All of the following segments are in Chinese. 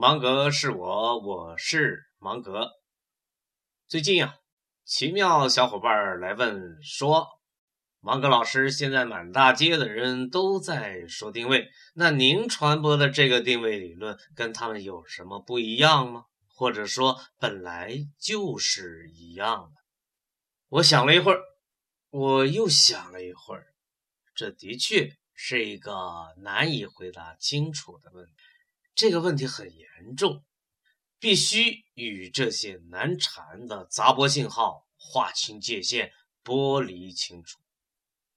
芒格是我，我是芒格。最近呀，奇妙小伙伴来问说，芒格老师，现在满大街的人都在说定位，那您传播的这个定位理论跟他们有什么不一样吗？或者说本来就是一样的？我想了一会儿，我又想了一会儿，这的确是一个难以回答清楚的问题。这个问题很严重，必须与这些难缠的杂波信号划清界限，剥离清楚。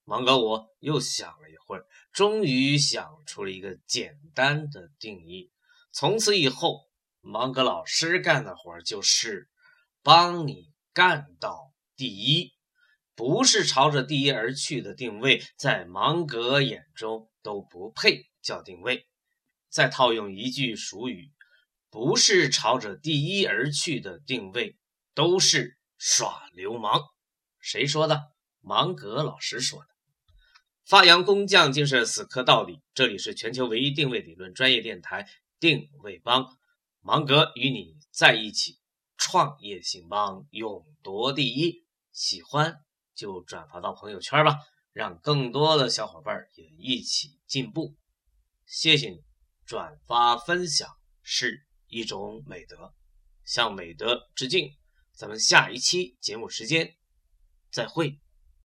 芒格，我又想了一会儿，终于想出了一个简单的定义。从此以后，芒格老师干的活就是帮你干到第一，不是朝着第一而去的定位，在芒格眼中都不配叫定位。再套用一句俗语，不是朝着第一而去的定位，都是耍流氓。谁说的？芒格老师说的。发扬工匠精神，死磕到底。这里是全球唯一定位理论专业电台——定位帮，芒格与你在一起，创业兴邦，勇夺第一。喜欢就转发到朋友圈吧，让更多的小伙伴也一起进步。谢谢你。转发分享是一种美德，向美德致敬。咱们下一期节目时间再会。